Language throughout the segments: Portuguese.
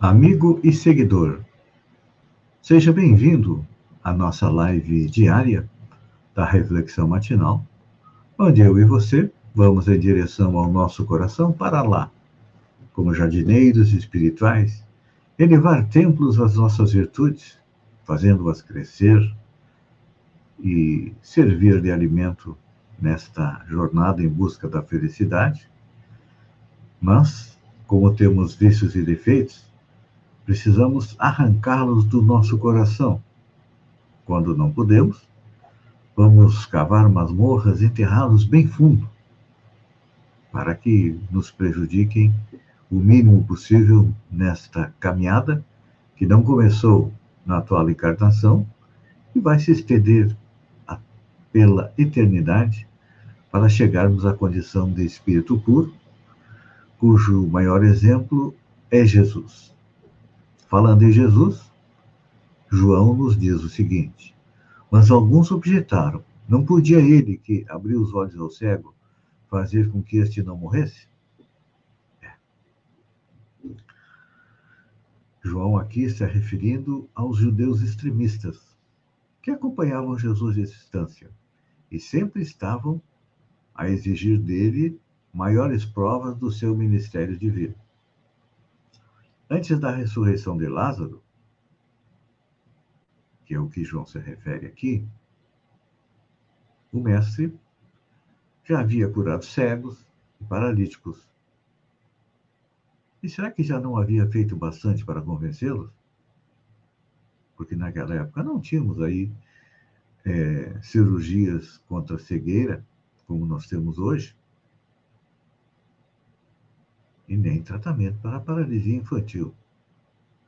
amigo e seguidor. Seja bem-vindo à nossa live diária da Reflexão Matinal, onde eu e você vamos em direção ao nosso coração para lá, como jardineiros espirituais, elevar templos às nossas virtudes, fazendo-as crescer e servir de alimento nesta jornada em busca da felicidade, mas como temos vícios e defeitos, precisamos arrancá-los do nosso coração. Quando não podemos, vamos cavar masmorras e enterrá-los bem fundo, para que nos prejudiquem o mínimo possível nesta caminhada que não começou na atual encarnação e vai se estender pela eternidade para chegarmos à condição de espírito puro cujo maior exemplo é Jesus. Falando em Jesus, João nos diz o seguinte: Mas alguns objetaram: não podia ele, que abriu os olhos ao cego, fazer com que este não morresse? É. João aqui está referindo aos judeus extremistas, que acompanhavam Jesus de distância e sempre estavam a exigir dele maiores provas do seu ministério divino. Antes da ressurreição de Lázaro, que é o que João se refere aqui, o mestre já havia curado cegos e paralíticos. E será que já não havia feito bastante para convencê-los? Porque naquela época não tínhamos aí é, cirurgias contra a cegueira, como nós temos hoje e nem tratamento para paralisia infantil.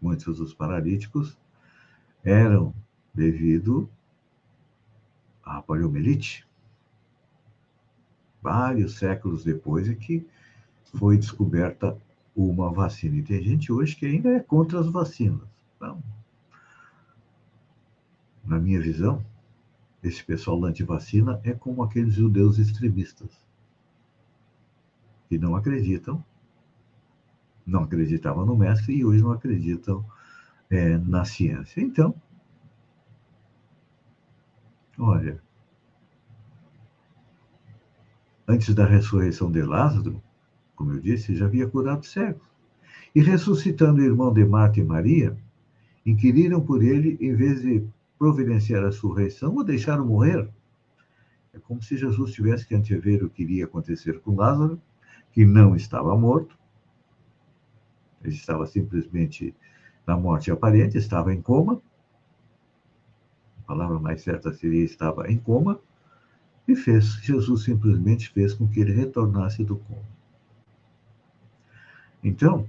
Muitos dos paralíticos eram devido à poliomielite. Vários séculos depois é que foi descoberta uma vacina. E tem gente hoje que ainda é contra as vacinas. Então, na minha visão, esse pessoal anti-vacina é como aqueles judeus extremistas que não acreditam não acreditavam no mestre e hoje não acreditam é, na ciência. Então, olha, antes da ressurreição de Lázaro, como eu disse, já havia curado cegos. E ressuscitando o irmão de Marta e Maria, inquiriram por ele em vez de providenciar a ressurreição ou deixaram morrer. É como se Jesus tivesse que antever o que iria acontecer com Lázaro, que não estava morto, ele estava simplesmente na morte aparente, estava em coma. A palavra mais certa seria estava em coma. E fez, Jesus simplesmente fez com que ele retornasse do coma. Então,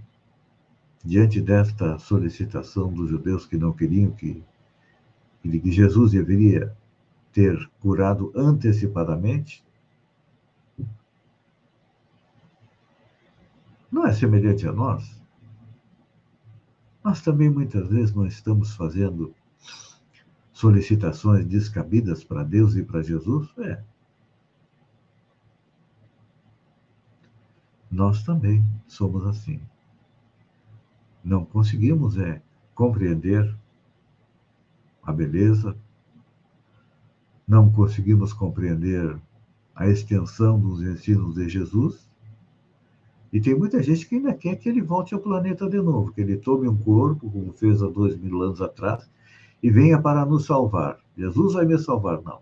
diante desta solicitação dos judeus que não queriam que, que Jesus deveria ter curado antecipadamente, não é semelhante a nós? Nós também muitas vezes não estamos fazendo solicitações descabidas para Deus e para Jesus? É. Nós também somos assim. Não conseguimos é compreender a beleza, não conseguimos compreender a extensão dos ensinos de Jesus e tem muita gente que ainda quer que ele volte ao planeta de novo, que ele tome um corpo, como fez há dois mil anos atrás, e venha para nos salvar. Jesus vai me salvar, não.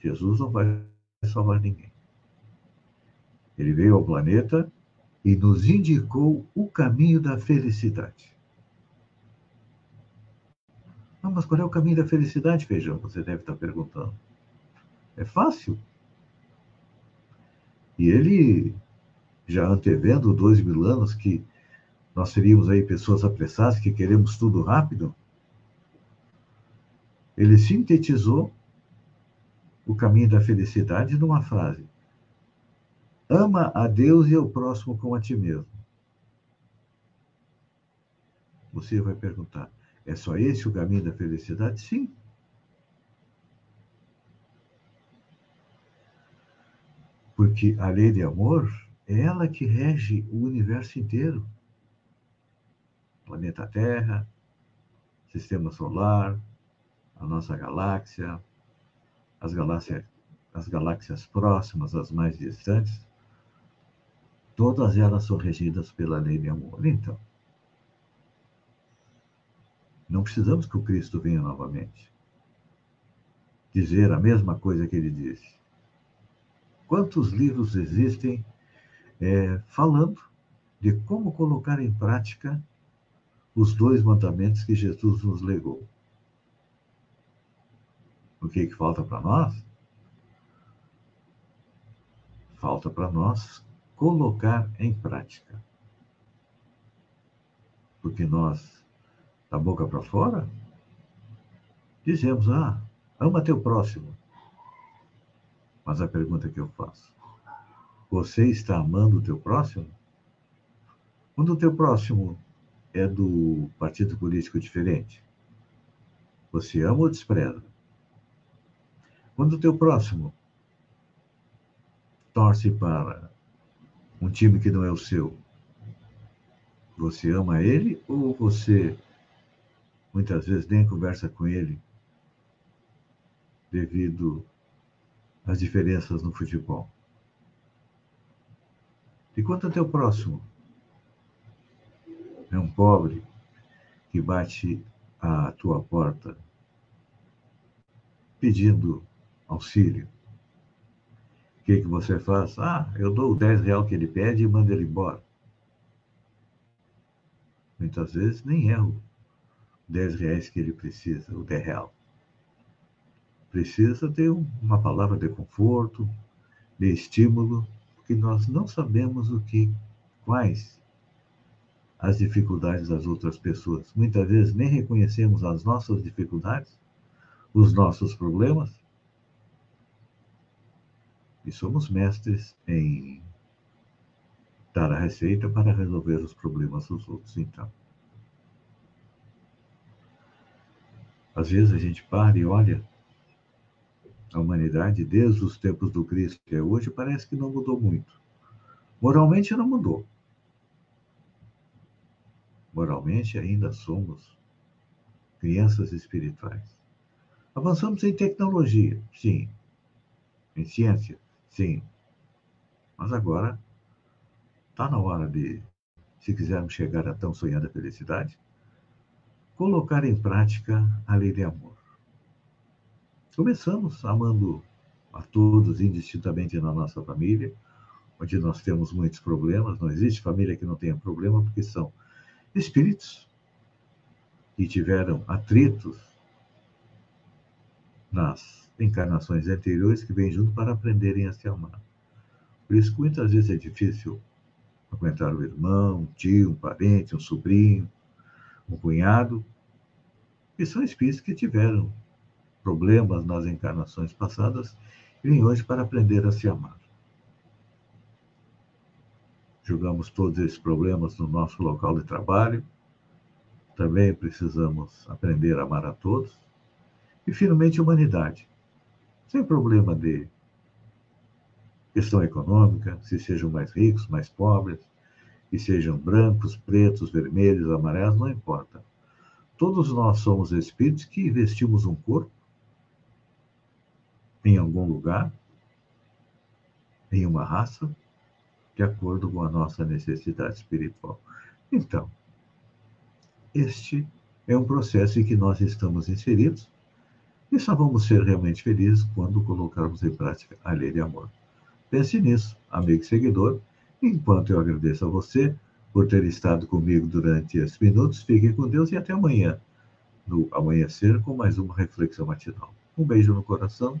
Jesus não vai salvar ninguém. Ele veio ao planeta e nos indicou o caminho da felicidade. Não, mas qual é o caminho da felicidade, Feijão? Você deve estar perguntando. É fácil. E ele já antevendo dois mil anos que nós seríamos aí pessoas apressadas que queremos tudo rápido? Ele sintetizou o caminho da felicidade numa frase: Ama a Deus e ao próximo como a ti mesmo. Você vai perguntar: é só esse o caminho da felicidade? Sim. Porque a lei de amor é ela que rege o universo inteiro planeta Terra, sistema solar, a nossa galáxia, as galáxias, as galáxias próximas, as mais distantes, todas elas são regidas pela lei de amor. Então, não precisamos que o Cristo venha novamente dizer a mesma coisa que ele disse. Quantos livros existem é, falando de como colocar em prática os dois mandamentos que Jesus nos legou. O que, que falta para nós? Falta para nós colocar em prática. Porque nós, da boca para fora, dizemos: ah, ama teu próximo. Mas a pergunta que eu faço: você está amando o teu próximo? Quando o teu próximo é do partido político diferente? Você ama ou despreza? Quando o teu próximo torce para um time que não é o seu, você ama ele ou você muitas vezes nem conversa com ele devido às diferenças no futebol? E quanto ao teu próximo? É um pobre que bate à tua porta pedindo auxílio. O que, que você faz? Ah, eu dou o 10 real que ele pede e mando ele embora. Muitas vezes nem é o 10 reais que ele precisa, o 10 real. Precisa ter uma palavra de conforto, de estímulo, porque nós não sabemos o que, quais as dificuldades das outras pessoas. Muitas vezes nem reconhecemos as nossas dificuldades, os nossos problemas, e somos mestres em dar a receita para resolver os problemas dos outros, então. Às vezes a gente para e olha a humanidade desde os tempos do Cristo até hoje, parece que não mudou muito. Moralmente não mudou. Moralmente, ainda somos crianças espirituais. Avançamos em tecnologia, sim. Em ciência, sim. Mas agora está na hora de, se quisermos chegar a tão sonhada felicidade, colocar em prática a lei de amor. Começamos amando a todos indistintamente na nossa família, onde nós temos muitos problemas. Não existe família que não tenha problema, porque são espíritos que tiveram atritos nas encarnações anteriores que vêm junto para aprenderem a se amar. Por isso que muitas vezes é difícil aguentar o irmão, um tio, um parente, um sobrinho, um cunhado, que são espíritos que tiveram problemas nas encarnações passadas e hoje para aprender a se amar jogamos todos esses problemas no nosso local de trabalho. Também precisamos aprender a amar a todos. E, finalmente, humanidade. Sem problema de questão econômica, se sejam mais ricos, mais pobres, que sejam brancos, pretos, vermelhos, amarelos, não importa. Todos nós somos espíritos que vestimos um corpo em algum lugar, em uma raça, de acordo com a nossa necessidade espiritual. Então, este é um processo em que nós estamos inseridos e só vamos ser realmente felizes quando colocarmos em prática a lei de amor. Pense nisso, amigo e seguidor. Enquanto eu agradeço a você por ter estado comigo durante esses minutos, fiquem com Deus e até amanhã, no amanhecer, com mais uma reflexão matinal. Um beijo no coração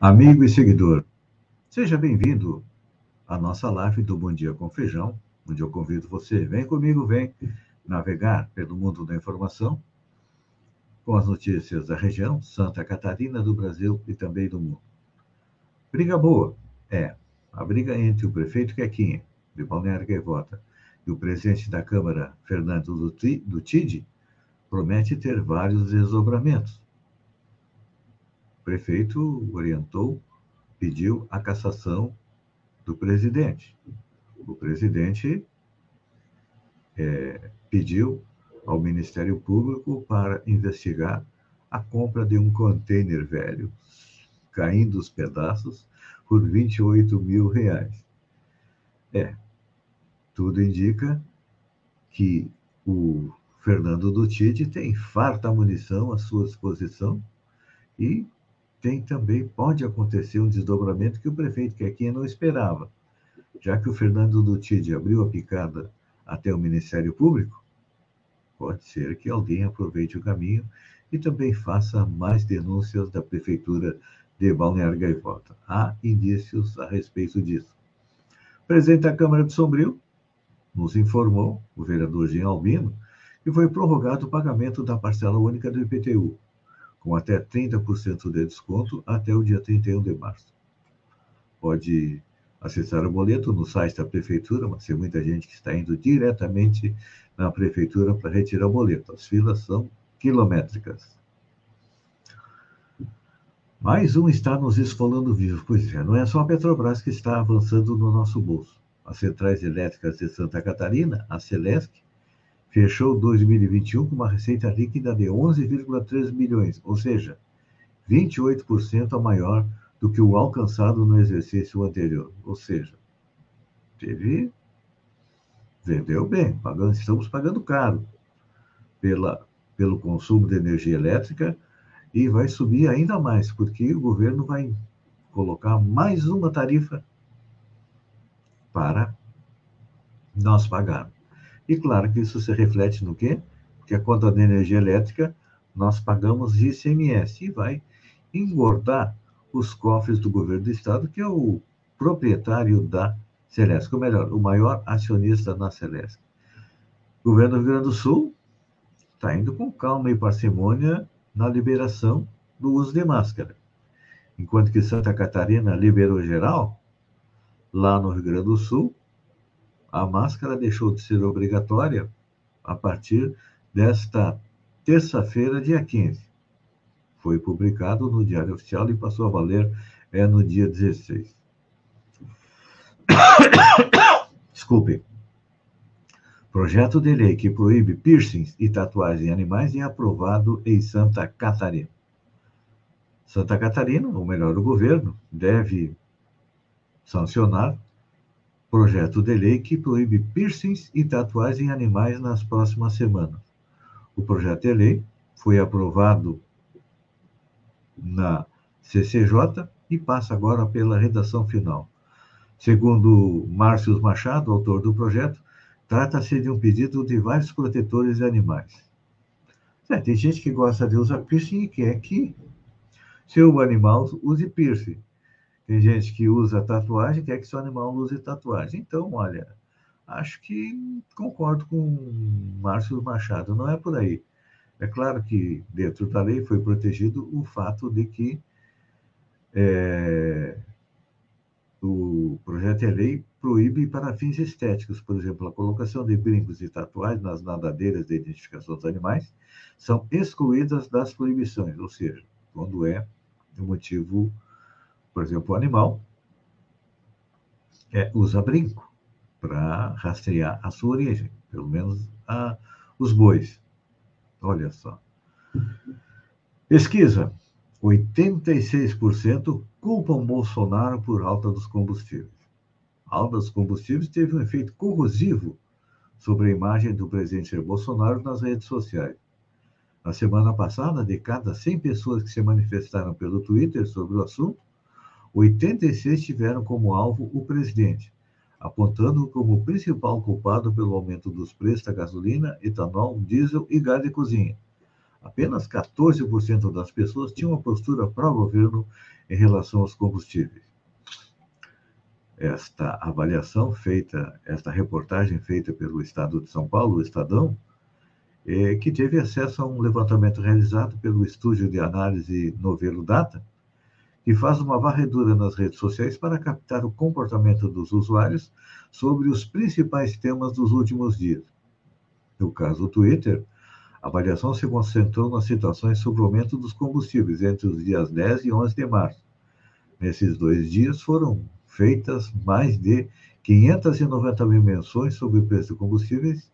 amigo e seguidor. Seja bem-vindo à nossa live do Bom Dia com Feijão, onde eu convido você, vem comigo, vem navegar pelo mundo da informação com as notícias da região, Santa Catarina, do Brasil e também do mundo. Briga boa, é, a briga entre o prefeito Quequinha, de Balneário Gaivota, e o presidente da Câmara, Fernando do Tide, promete ter vários desdobramentos prefeito orientou, pediu a cassação do presidente. O presidente é, pediu ao Ministério Público para investigar a compra de um container velho, caindo os pedaços, por 28 mil reais. É, tudo indica que o Fernando Dutide tem farta munição à sua disposição e tem também, pode acontecer um desdobramento que o prefeito Quequinha não esperava. Já que o Fernando Dutide abriu a picada até o Ministério Público, pode ser que alguém aproveite o caminho e também faça mais denúncias da Prefeitura de Balneário Gaivota. Há indícios a respeito disso. Presidente da Câmara de Sombrio nos informou, o vereador Jean Albino, que foi prorrogado o pagamento da parcela única do IPTU, com até 30% de desconto até o dia 31 de março. Pode acessar o boleto no site da prefeitura, mas tem muita gente que está indo diretamente na prefeitura para retirar o boleto. As filas são quilométricas. Mais um está nos esfolando vivo. Pois é, não é só a Petrobras que está avançando no nosso bolso. As centrais elétricas de Santa Catarina, a Celesc, fechou 2021 com uma receita líquida de 11,3 bilhões, ou seja, 28% a maior do que o alcançado no exercício anterior. Ou seja, teve vendeu bem, pagando, estamos pagando caro pela, pelo consumo de energia elétrica e vai subir ainda mais, porque o governo vai colocar mais uma tarifa para nós pagarmos. E claro que isso se reflete no quê? Porque a conta de energia elétrica nós pagamos ICMS e vai engordar os cofres do governo do estado, que é o proprietário da Celeste, ou melhor, o maior acionista na Celeste. O governo do Rio Grande do Sul está indo com calma e parcimônia na liberação do uso de máscara. Enquanto que Santa Catarina liberou geral, lá no Rio Grande do Sul, a máscara deixou de ser obrigatória a partir desta terça-feira, dia 15. Foi publicado no Diário Oficial e passou a valer é, no dia 16. Desculpe. Projeto de lei que proíbe piercings e tatuagens em animais é aprovado em Santa Catarina. Santa Catarina, ou melhor, o governo, deve sancionar projeto de lei que proíbe piercings e tatuagens em animais nas próximas semanas. O projeto de lei foi aprovado na CCJ e passa agora pela redação final. Segundo Márcio Machado, autor do projeto, trata-se de um pedido de vários protetores de animais. É, tem gente que gosta de usar piercing e quer que seu animal use piercing. Tem gente que usa tatuagem, quer que seu animal use tatuagem. Então, olha, acho que concordo com Márcio Machado, não é por aí. É claro que dentro da lei foi protegido o fato de que é, o projeto de lei proíbe para fins estéticos, por exemplo, a colocação de brincos e tatuagens nas nadadeiras de identificação dos animais são excluídas das proibições, ou seja, quando é um motivo por exemplo, o animal é, usa brinco para rastrear a sua origem, pelo menos a, os bois. Olha só. Pesquisa: 86% culpam Bolsonaro por alta dos combustíveis. A alta dos combustíveis teve um efeito corrosivo sobre a imagem do presidente Bolsonaro nas redes sociais. Na semana passada, de cada 100 pessoas que se manifestaram pelo Twitter sobre o assunto, 86 tiveram como alvo o presidente, apontando-o como principal culpado pelo aumento dos preços da gasolina, etanol, diesel e gás de cozinha. apenas 14% das pessoas tinham uma postura pró-governo em relação aos combustíveis. Esta avaliação feita, esta reportagem feita pelo Estado de São Paulo, o Estadão, é, que teve acesso a um levantamento realizado pelo estúdio de análise Novelo Data, que faz uma varredura nas redes sociais para captar o comportamento dos usuários sobre os principais temas dos últimos dias. No caso do Twitter, a avaliação se concentrou nas situações sobre o aumento dos combustíveis entre os dias 10 e 11 de março. Nesses dois dias foram feitas mais de 590 mil menções sobre o preço de combustíveis,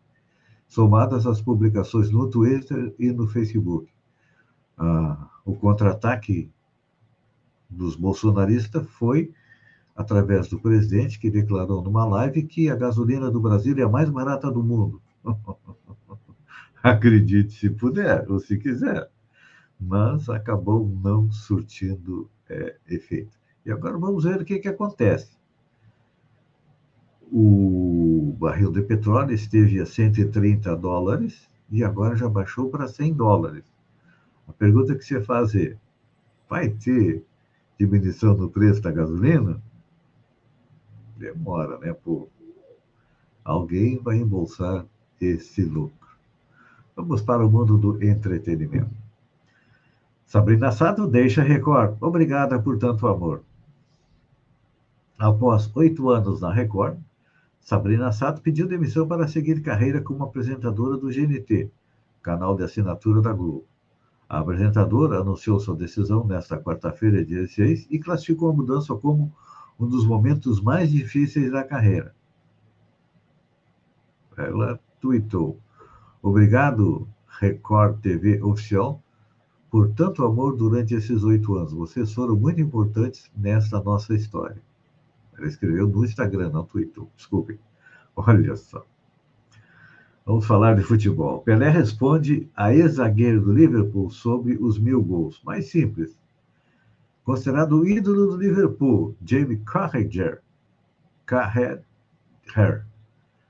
somadas às publicações no Twitter e no Facebook. Ah, o contra-ataque dos bolsonaristas foi através do presidente, que declarou numa live que a gasolina do Brasil é a mais barata do mundo. Acredite se puder ou se quiser. Mas acabou não surtindo é, efeito. E agora vamos ver o que, que acontece. O barril de petróleo esteve a 130 dólares e agora já baixou para 100 dólares. A pergunta que você faz é: vai ter diminuição no preço da gasolina? Demora, né, pô? Alguém vai embolsar esse lucro. Vamos para o mundo do entretenimento. Sabrina Sato deixa Record. Obrigada por tanto amor. Após oito anos na Record, Sabrina Sato pediu demissão para seguir carreira como apresentadora do GNT, canal de assinatura da Globo. A apresentadora anunciou sua decisão nesta quarta-feira, dia 6, e classificou a mudança como um dos momentos mais difíceis da carreira. Ela tweetou: Obrigado, Record TV Oficial, por tanto amor durante esses oito anos. Vocês foram muito importantes nessa nossa história. Ela escreveu no Instagram, não no Twitter. Desculpe. Olha só. Vamos falar de futebol. Pelé responde a ex-zagueiro do Liverpool sobre os mil gols. Mais simples. Considerado o ídolo do Liverpool, Jamie Carragher, Carragher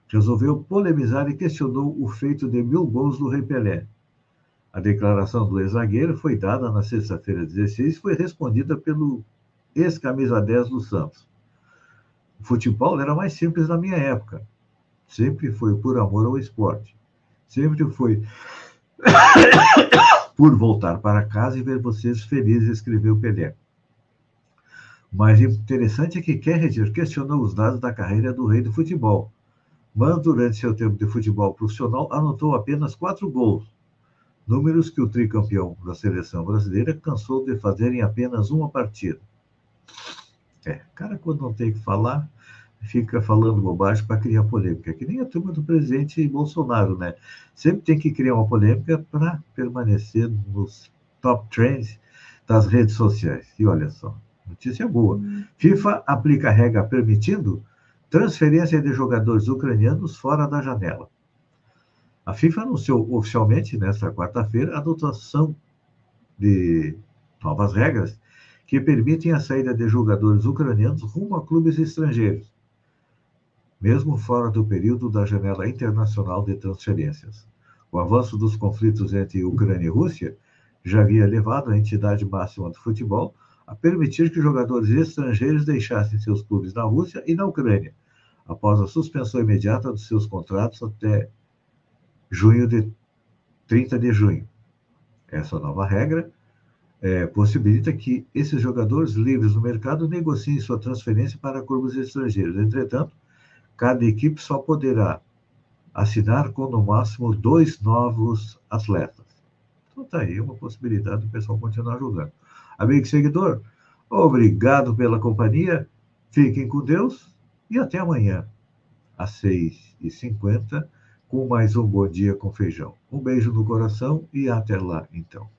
resolveu polemizar e questionou o feito de mil gols do Rei Pelé. A declaração do ex-zagueiro foi dada na sexta-feira 16 e foi respondida pelo ex-camisa 10 do Santos. O futebol era mais simples na minha época. Sempre foi por amor ao esporte. Sempre foi por voltar para casa e ver vocês felizes, escreveu Pelé. O mais interessante é que Kerriger questionou os dados da carreira do rei do futebol mas durante seu tempo de futebol profissional anotou apenas quatro gols, números que o tricampeão da seleção brasileira cansou de fazer em apenas uma partida. É, cara, quando não tem que falar, fica falando bobagem para criar polêmica, que nem a turma do presidente Bolsonaro, né? Sempre tem que criar uma polêmica para permanecer nos top trends das redes sociais. E olha só, notícia boa. FIFA aplica regra permitindo transferência de jogadores ucranianos fora da janela. A FIFA anunciou oficialmente nesta quarta-feira a adoção de novas regras que permitem a saída de jogadores ucranianos rumo a clubes estrangeiros, mesmo fora do período da janela internacional de transferências. O avanço dos conflitos entre Ucrânia e Rússia já havia levado a entidade máxima do futebol a permitir que jogadores estrangeiros deixassem seus clubes na Rússia e na Ucrânia, após a suspensão imediata dos seus contratos até junho de 30 de junho. Essa nova regra é, possibilita que esses jogadores livres no mercado negociem sua transferência para clubes estrangeiros. Entretanto, cada equipe só poderá assinar com no máximo dois novos atletas. Então tá aí uma possibilidade do pessoal continuar jogando. Amigo seguidor, obrigado pela companhia. Fiquem com Deus e até amanhã, às 6h50, com mais um Bom Dia com Feijão. Um beijo no coração e até lá, então.